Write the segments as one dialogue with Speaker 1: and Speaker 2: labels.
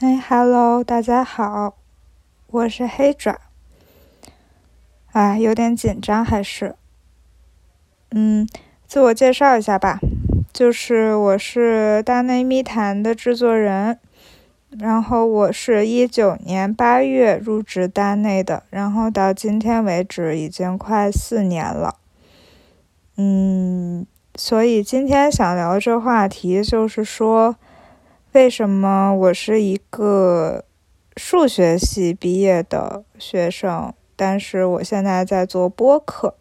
Speaker 1: 哎，Hello，大家好，我是黑爪。哎，有点紧张，还是，嗯，自我介绍一下吧，就是我是大内密谈的制作人，然后我是一九年八月入职大内的，然后到今天为止已经快四年了，嗯，所以今天想聊这话题，就是说。为什么我是一个数学系毕业的学生，但是我现在在做播客？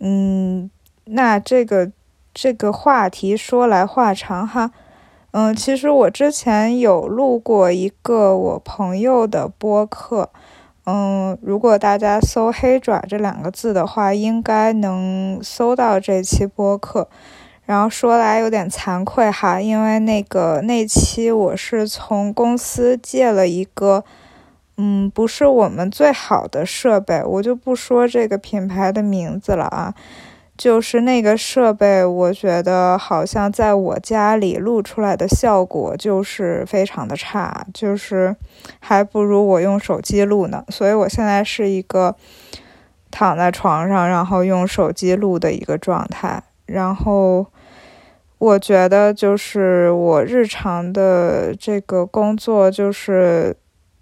Speaker 1: 嗯，那这个这个话题说来话长哈。嗯，其实我之前有录过一个我朋友的播客。嗯，如果大家搜“黑爪”这两个字的话，应该能搜到这期播客。然后说来有点惭愧哈，因为那个那期我是从公司借了一个，嗯，不是我们最好的设备，我就不说这个品牌的名字了啊。就是那个设备，我觉得好像在我家里录出来的效果就是非常的差，就是还不如我用手机录呢。所以我现在是一个躺在床上，然后用手机录的一个状态，然后。我觉得就是我日常的这个工作，就是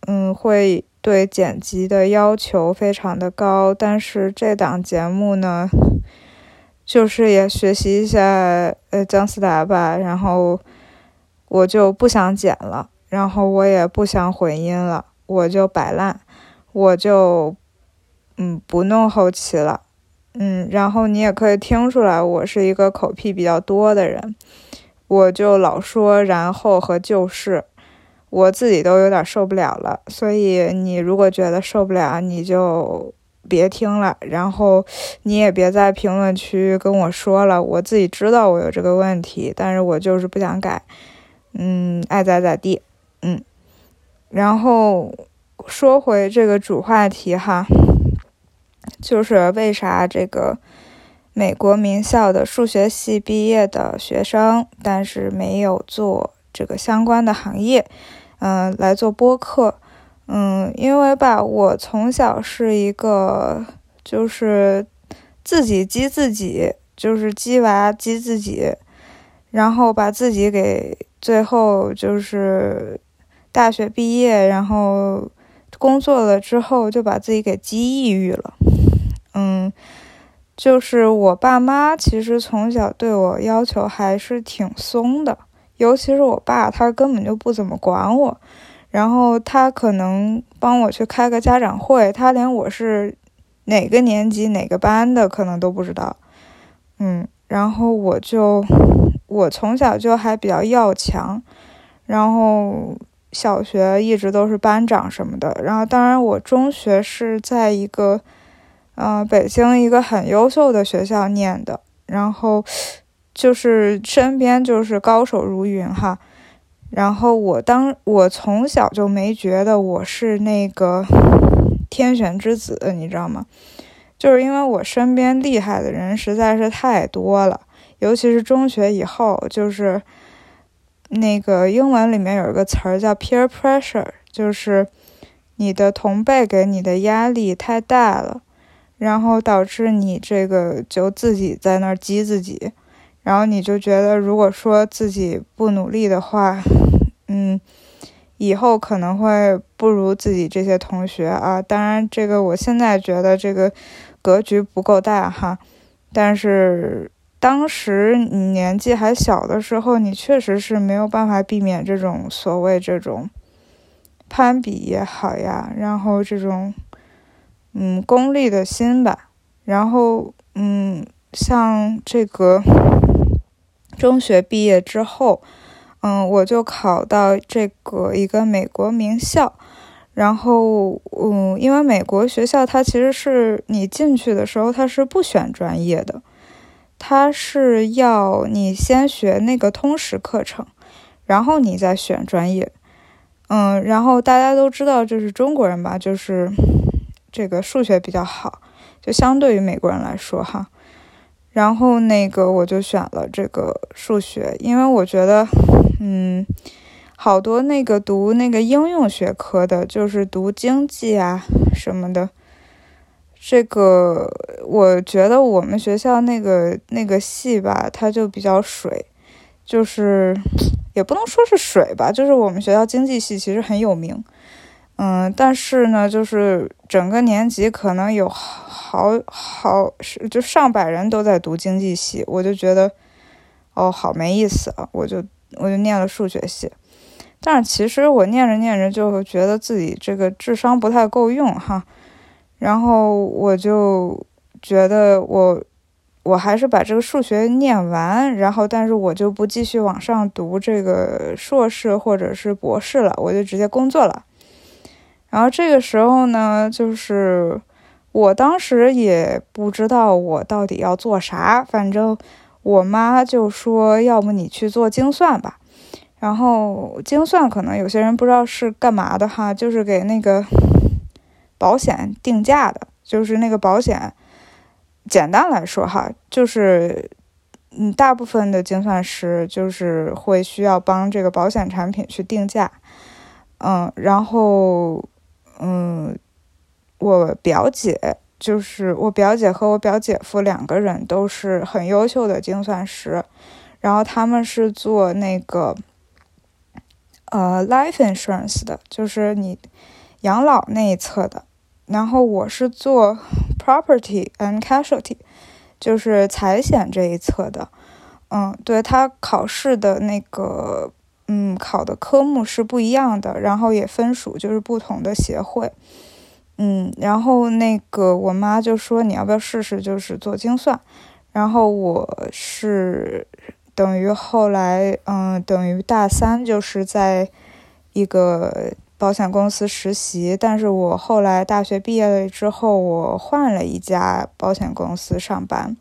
Speaker 1: 嗯，会对剪辑的要求非常的高。但是这档节目呢，就是也学习一下呃姜思达吧，然后我就不想剪了，然后我也不想混音了，我就摆烂，我就嗯不弄后期了。嗯，然后你也可以听出来，我是一个口癖比较多的人，我就老说然后和就是，我自己都有点受不了了。所以你如果觉得受不了，你就别听了，然后你也别在评论区跟我说了。我自己知道我有这个问题，但是我就是不想改。嗯，爱咋咋地。嗯，然后说回这个主话题哈。就是为啥这个美国名校的数学系毕业的学生，但是没有做这个相关的行业，嗯，来做播客，嗯，因为吧，我从小是一个就是自己激自己，就是鸡娃激自己，然后把自己给最后就是大学毕业，然后工作了之后就把自己给激抑郁了。嗯，就是我爸妈其实从小对我要求还是挺松的，尤其是我爸，他根本就不怎么管我。然后他可能帮我去开个家长会，他连我是哪个年级哪个班的可能都不知道。嗯，然后我就我从小就还比较要强，然后小学一直都是班长什么的。然后当然我中学是在一个。嗯，北京一个很优秀的学校念的，然后就是身边就是高手如云哈。然后我当我从小就没觉得我是那个天选之子，你知道吗？就是因为我身边厉害的人实在是太多了，尤其是中学以后，就是那个英文里面有一个词儿叫 peer pressure，就是你的同辈给你的压力太大了。然后导致你这个就自己在那儿激自己，然后你就觉得如果说自己不努力的话，嗯，以后可能会不如自己这些同学啊。当然，这个我现在觉得这个格局不够大哈，但是当时你年纪还小的时候，你确实是没有办法避免这种所谓这种攀比也好呀，然后这种。嗯，功利的心吧。然后，嗯，像这个中学毕业之后，嗯，我就考到这个一个美国名校。然后，嗯，因为美国学校它其实是你进去的时候它是不选专业的，它是要你先学那个通识课程，然后你再选专业。嗯，然后大家都知道，就是中国人吧，就是。这个数学比较好，就相对于美国人来说哈。然后那个我就选了这个数学，因为我觉得，嗯，好多那个读那个应用学科的，就是读经济啊什么的。这个我觉得我们学校那个那个系吧，它就比较水，就是 也不能说是水吧，就是我们学校经济系其实很有名，嗯，但是呢，就是整个年级可能有好好是就上百人都在读经济系，我就觉得哦，好没意思啊，我就我就念了数学系，但是其实我念着念着就觉得自己这个智商不太够用哈。然后我就觉得我我还是把这个数学念完，然后但是我就不继续往上读这个硕士或者是博士了，我就直接工作了。然后这个时候呢，就是我当时也不知道我到底要做啥，反正我妈就说，要不你去做精算吧。然后精算可能有些人不知道是干嘛的哈，就是给那个。保险定价的，就是那个保险。简单来说，哈，就是嗯，大部分的精算师就是会需要帮这个保险产品去定价。嗯，然后嗯，我表姐就是我表姐和我表姐夫两个人都是很优秀的精算师，然后他们是做那个呃 life insurance 的，就是你。养老那一侧的，然后我是做 property and casualty，就是财险这一侧的。嗯，对他考试的那个，嗯，考的科目是不一样的，然后也分属就是不同的协会。嗯，然后那个我妈就说你要不要试试，就是做精算。然后我是等于后来，嗯，等于大三就是在一个。保险公司实习，但是我后来大学毕业了之后，我换了一家保险公司上班。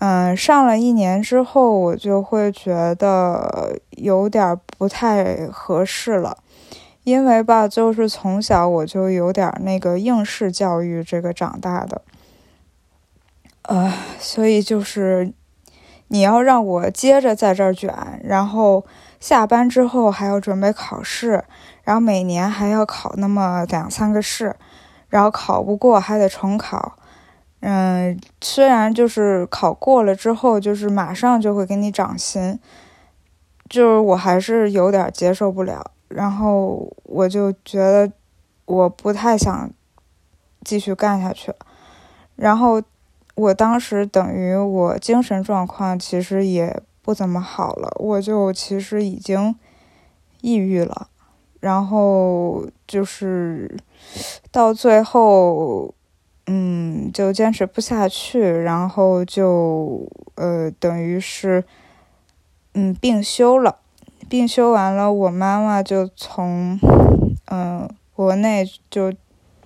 Speaker 1: 嗯，上了一年之后，我就会觉得有点不太合适了，因为吧，就是从小我就有点那个应试教育这个长大的，呃，所以就是你要让我接着在这儿卷，然后下班之后还要准备考试。然后每年还要考那么两三个试，然后考不过还得重考。嗯，虽然就是考过了之后，就是马上就会给你涨薪，就是我还是有点接受不了。然后我就觉得我不太想继续干下去。然后我当时等于我精神状况其实也不怎么好了，我就其实已经抑郁了。然后就是到最后，嗯，就坚持不下去，然后就呃，等于是嗯病休了。病休完了，我妈妈就从嗯国内就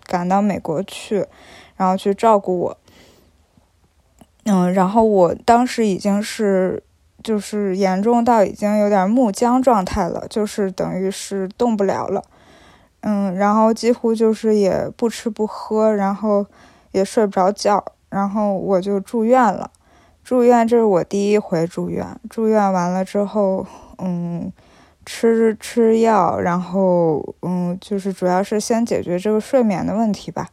Speaker 1: 赶到美国去，然后去照顾我。嗯，然后我当时已经是。就是严重到已经有点木僵状态了，就是等于是动不了了，嗯，然后几乎就是也不吃不喝，然后也睡不着觉，然后我就住院了。住院这是我第一回住院，住院完了之后，嗯，吃吃药，然后嗯，就是主要是先解决这个睡眠的问题吧，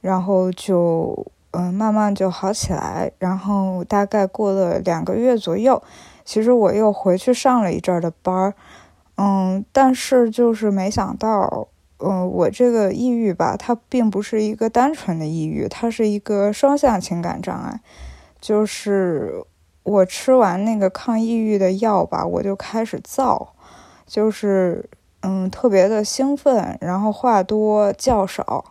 Speaker 1: 然后就。嗯，慢慢就好起来，然后大概过了两个月左右，其实我又回去上了一阵儿的班儿，嗯，但是就是没想到，嗯，我这个抑郁吧，它并不是一个单纯的抑郁，它是一个双向情感障碍，就是我吃完那个抗抑郁的药吧，我就开始躁，就是嗯，特别的兴奋，然后话多叫少。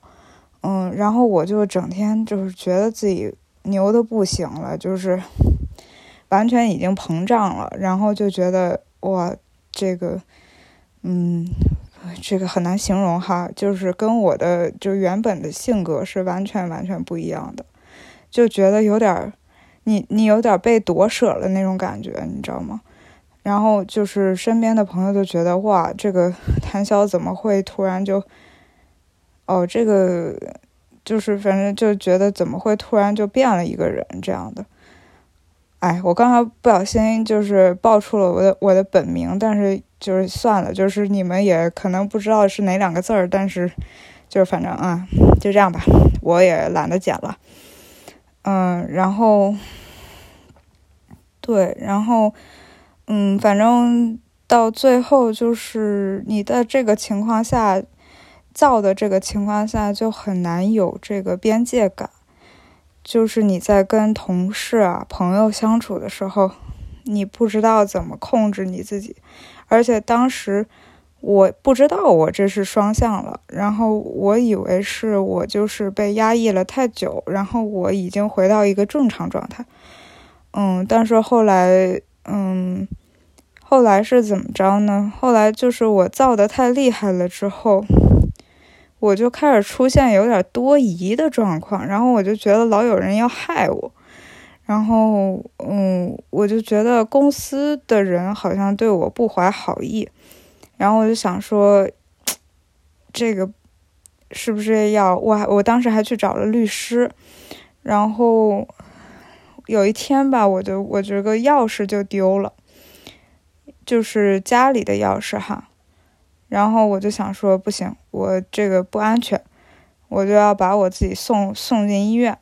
Speaker 1: 嗯，然后我就整天就是觉得自己牛的不行了，就是 完全已经膨胀了，然后就觉得我，这个，嗯，这个很难形容哈，就是跟我的就原本的性格是完全完全不一样的，就觉得有点儿，你你有点被夺舍了那种感觉，你知道吗？然后就是身边的朋友都觉得哇，这个谭潇怎么会突然就。哦，这个就是反正就觉得怎么会突然就变了一个人这样的，哎，我刚才不小心就是报出了我的我的本名，但是就是算了，就是你们也可能不知道是哪两个字儿，但是就是反正啊，就这样吧，我也懒得剪了。嗯，然后对，然后嗯，反正到最后就是你的这个情况下。造的这个情况下就很难有这个边界感，就是你在跟同事啊、朋友相处的时候，你不知道怎么控制你自己，而且当时我不知道我这是双向了，然后我以为是我就是被压抑了太久，然后我已经回到一个正常状态，嗯，但是后来，嗯，后来是怎么着呢？后来就是我造的太厉害了之后。我就开始出现有点多疑的状况，然后我就觉得老有人要害我，然后嗯，我就觉得公司的人好像对我不怀好意，然后我就想说，这个是不是要我？我当时还去找了律师，然后有一天吧，我就我这个钥匙就丢了，就是家里的钥匙哈。然后我就想说，不行，我这个不安全，我就要把我自己送送进医院。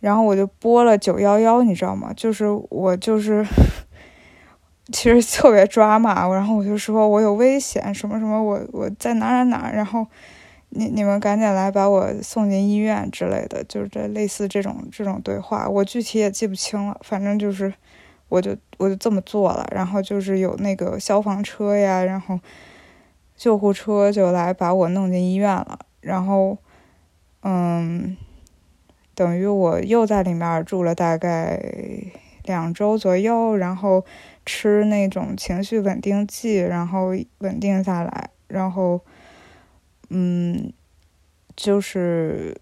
Speaker 1: 然后我就拨了九幺幺，你知道吗？就是我就是，其实特别抓马。然后我就说我有危险，什么什么，我我在哪哪哪。然后你你们赶紧来把我送进医院之类的，就是这类似这种这种对话，我具体也记不清了。反正就是，我就我就这么做了。然后就是有那个消防车呀，然后。救护车就来把我弄进医院了，然后，嗯，等于我又在里面住了大概两周左右，然后吃那种情绪稳定剂，然后稳定下来，然后，嗯，就是，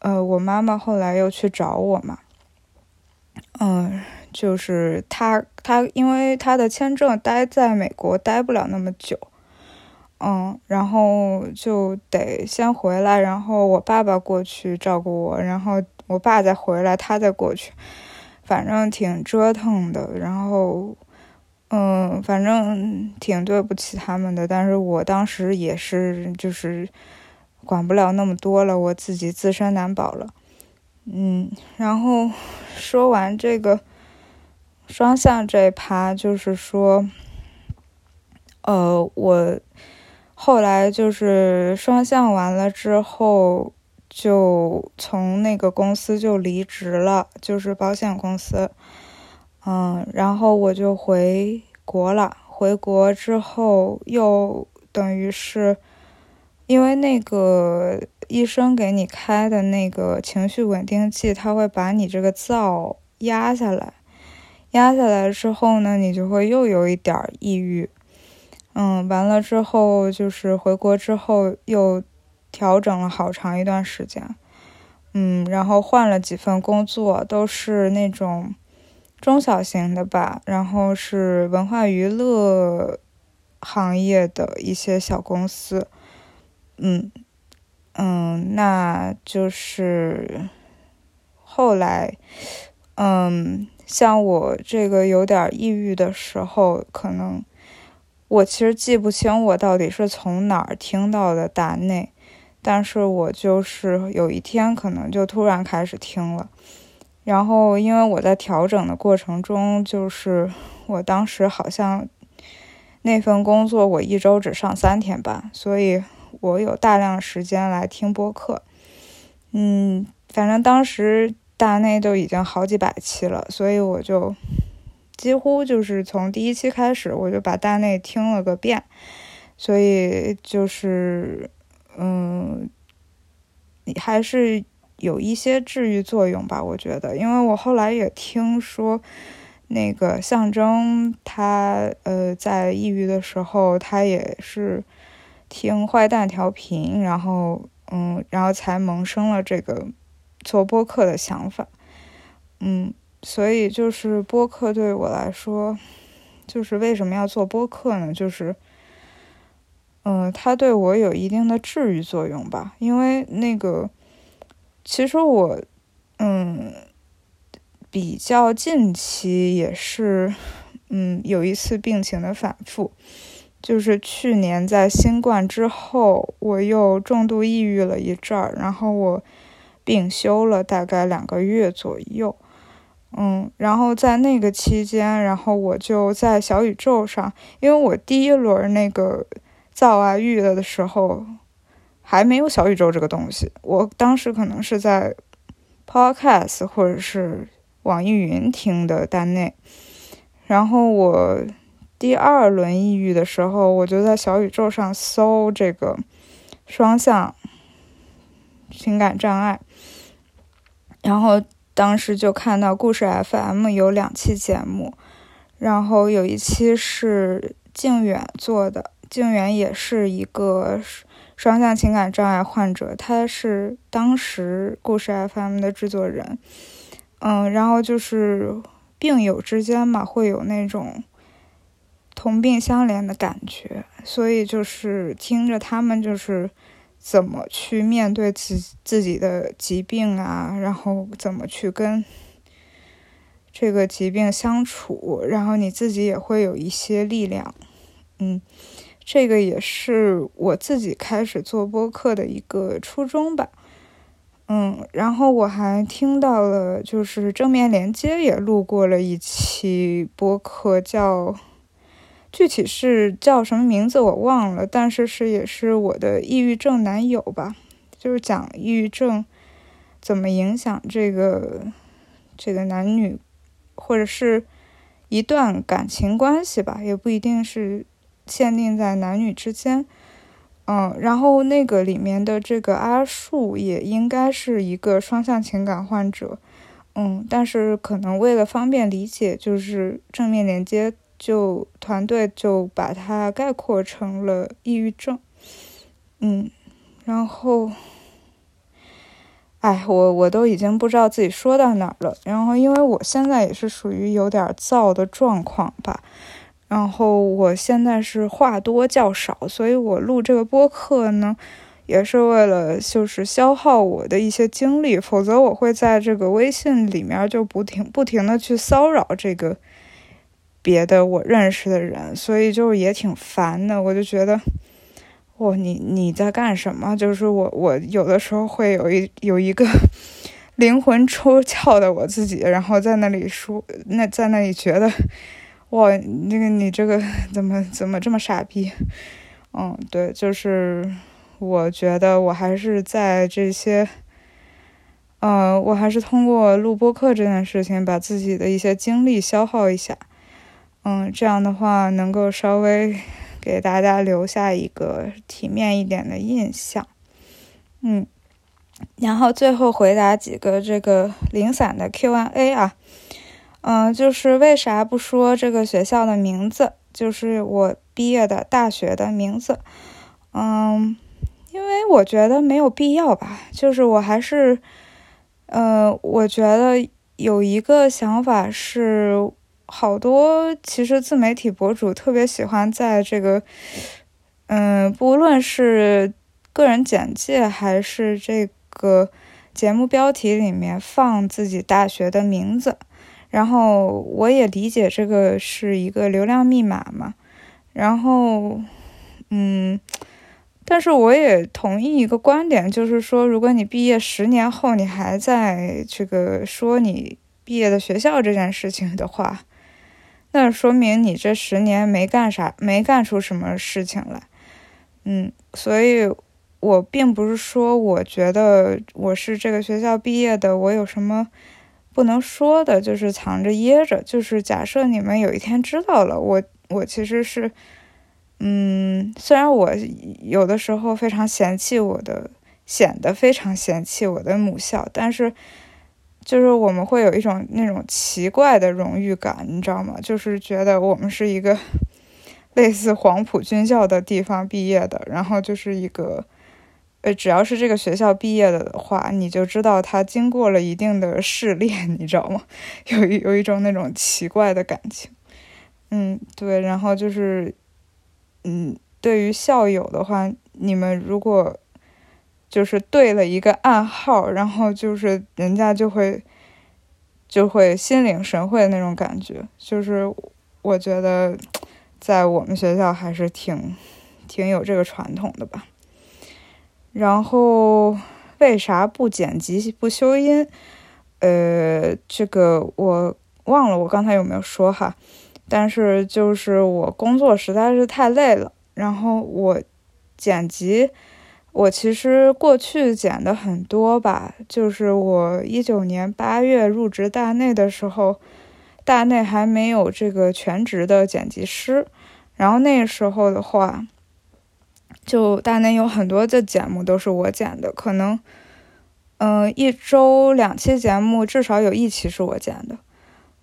Speaker 1: 呃，我妈妈后来又去找我嘛，嗯，就是她她因为她的签证待在美国待不了那么久。嗯，然后就得先回来，然后我爸爸过去照顾我，然后我爸再回来，他再过去，反正挺折腾的。然后，嗯，反正挺对不起他们的，但是我当时也是就是管不了那么多了，我自己自身难保了。嗯，然后说完这个双向这一趴，就是说，呃，我。后来就是双向完了之后，就从那个公司就离职了，就是保险公司。嗯，然后我就回国了。回国之后，又等于是，因为那个医生给你开的那个情绪稳定剂，他会把你这个灶压下来，压下来之后呢，你就会又有一点抑郁。嗯，完了之后就是回国之后又调整了好长一段时间，嗯，然后换了几份工作，都是那种中小型的吧，然后是文化娱乐行业的一些小公司，嗯嗯，那就是后来，嗯，像我这个有点抑郁的时候，可能。我其实记不清我到底是从哪儿听到的大内，但是我就是有一天可能就突然开始听了，然后因为我在调整的过程中，就是我当时好像那份工作我一周只上三天班，所以我有大量时间来听播客，嗯，反正当时大内都已经好几百期了，所以我就。几乎就是从第一期开始，我就把大内听了个遍，所以就是，嗯，还是有一些治愈作用吧，我觉得。因为我后来也听说，那个象征他，呃，在抑郁的时候，他也是听坏蛋调频，然后，嗯，然后才萌生了这个做播客的想法，嗯。所以就是播客对我来说，就是为什么要做播客呢？就是，嗯，它对我有一定的治愈作用吧。因为那个，其实我，嗯，比较近期也是，嗯，有一次病情的反复，就是去年在新冠之后，我又重度抑郁了一阵儿，然后我病休了大概两个月左右，嗯，然后在那个期间，然后我就在小宇宙上，因为我第一轮那个造啊育了的时候。还没有小宇宙这个东西，我当时可能是在 Podcast 或者是网易云听的单内，然后我第二轮抑郁的时候，我就在小宇宙上搜这个双向情感障碍，然后当时就看到故事 FM 有两期节目，然后有一期是靖远做的，靖远也是一个。双向情感障碍患者，他是当时故事 FM 的制作人，嗯，然后就是病友之间嘛，会有那种同病相怜的感觉，所以就是听着他们就是怎么去面对自自己的疾病啊，然后怎么去跟这个疾病相处，然后你自己也会有一些力量，嗯。这个也是我自己开始做播客的一个初衷吧，嗯，然后我还听到了，就是正面连接也录过了一期播客，叫具体是叫什么名字我忘了，但是是也是我的抑郁症男友吧，就是讲抑郁症怎么影响这个这个男女或者是一段感情关系吧，也不一定是。限定在男女之间，嗯，然后那个里面的这个阿树也应该是一个双向情感患者，嗯，但是可能为了方便理解，就是正面连接就团队就把它概括成了抑郁症，嗯，然后，哎，我我都已经不知道自己说到哪儿了，然后因为我现在也是属于有点燥的状况吧。然后我现在是话多较少，所以我录这个播客呢，也是为了就是消耗我的一些精力，否则我会在这个微信里面就不停不停的去骚扰这个别的我认识的人，所以就也挺烦的。我就觉得，哇，你你在干什么？就是我我有的时候会有一有一个 灵魂出窍的我自己，然后在那里说，那在那里觉得。哇，那个你这个 怎么怎么这么傻逼？嗯，对，就是我觉得我还是在这些，呃，我还是通过录播课这件事情把自己的一些精力消耗一下，嗯，这样的话能够稍微给大家留下一个体面一点的印象，嗯，然后最后回答几个这个零散的 Q&A 啊。嗯，就是为啥不说这个学校的名字？就是我毕业的大学的名字。嗯，因为我觉得没有必要吧。就是我还是，呃，我觉得有一个想法是，好多其实自媒体博主特别喜欢在这个，嗯，不论是个人简介还是这个节目标题里面放自己大学的名字。然后我也理解这个是一个流量密码嘛，然后，嗯，但是我也同意一个观点，就是说，如果你毕业十年后你还在这个说你毕业的学校这件事情的话，那说明你这十年没干啥，没干出什么事情来，嗯，所以我并不是说我觉得我是这个学校毕业的，我有什么。不能说的就是藏着掖着，就是假设你们有一天知道了，我我其实是，嗯，虽然我有的时候非常嫌弃我的，显得非常嫌弃我的母校，但是就是我们会有一种那种奇怪的荣誉感，你知道吗？就是觉得我们是一个 类似黄埔军校的地方毕业的，然后就是一个。呃，只要是这个学校毕业的的话，你就知道他经过了一定的试炼，你知道吗？有一有一种那种奇怪的感情。嗯，对。然后就是，嗯，对于校友的话，你们如果就是对了一个暗号，然后就是人家就会就会心领神会那种感觉。就是我觉得在我们学校还是挺挺有这个传统的吧。然后为啥不剪辑不修音？呃，这个我忘了，我刚才有没有说哈？但是就是我工作实在是太累了，然后我剪辑，我其实过去剪的很多吧。就是我一九年八月入职大内的时候，大内还没有这个全职的剪辑师，然后那时候的话，就大内有很多的节目都是我剪的，可能。嗯，一周两期节目，至少有一期是我剪的。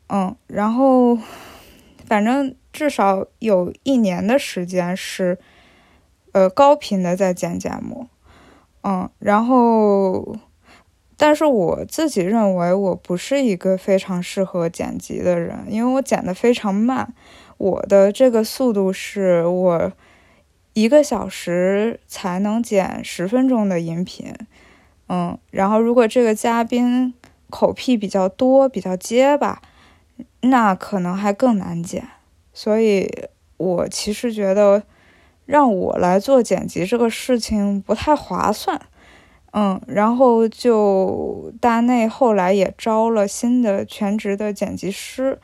Speaker 1: 嗯，然后 反正至少有一年的时间是，呃，高频的在剪节目。嗯，然后，但是我自己认为我不是一个非常适合剪辑的人，因为我剪的非常慢。我的这个速度是我一个小时才能剪十分钟的音频。嗯，然后如果这个嘉宾口癖比较多、比较结巴，那可能还更难剪。所以我其实觉得让我来做剪辑这个事情不太划算。嗯，然后就大内后来也招了新的全职的剪辑师，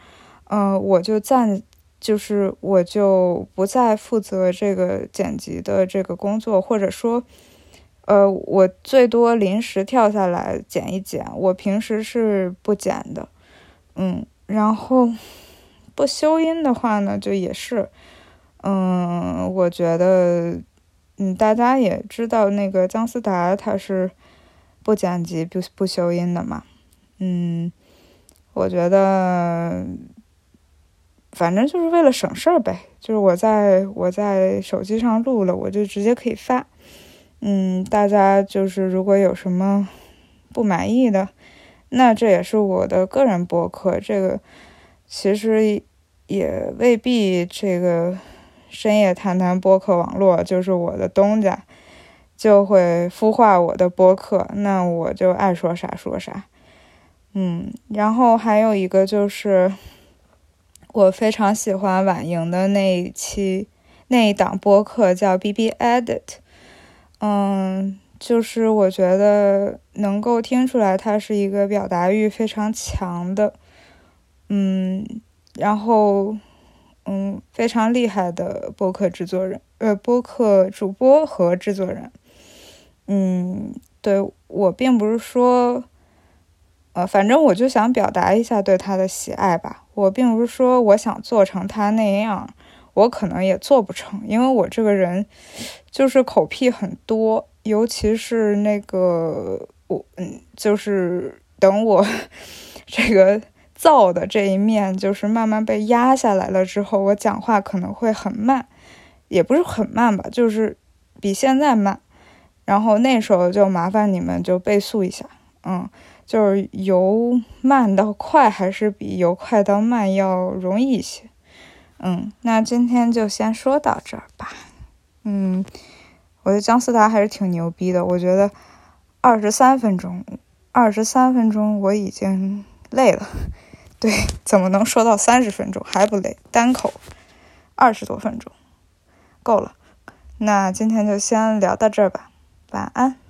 Speaker 1: 嗯，我就暂就是我就不再负责这个剪辑的这个工作，或者说。呃，我最多临时跳下来剪一剪，我平时是不剪的，嗯，然后 不修音的话呢，就也是，嗯，我觉得，嗯，大家也知道那个姜思达他是不剪辑不不修音的嘛，嗯，我觉得，反正就是为了省事儿呗，就是我在我在手机上录了，我就直接可以发。嗯，大家就是如果有什么不满意的，那这也是我的个人博客。这个其实也未必，这个深夜谈谈播客网络就是我的东家，就会孵化我的播客。那我就爱说啥说啥。嗯，然后还有一个就是，我非常喜欢婉莹的那一期那一档播客，叫 B B Edit。嗯，就是我觉得能够听出来，他是一个表达欲非常强的，嗯，然后嗯非常厉害的播客制作人，呃，播客主播和制作人。嗯，对我并不是说，呃，反正我就想表达一下对他的喜爱吧。我并不是说我想做成他那样。我可能也做不成，因为我这个人就是口癖很多，尤其是那个我，嗯，就是等我 这个燥的这一面就是慢慢被压下来了之后，我讲话可能会很慢，也不是很慢吧，就是比现在慢。然后那时候就麻烦你们就倍速一下，嗯，就是由慢到快还是比由快到慢要容易一些。嗯，那今天就先说到这儿吧。嗯，我觉得姜思达还是挺牛逼的。我觉得二十三分钟，二十三分钟我已经累了。对，怎么能说到三十分钟还不累？单口二十多分钟，够了。那今天就先聊到这儿吧，晚安。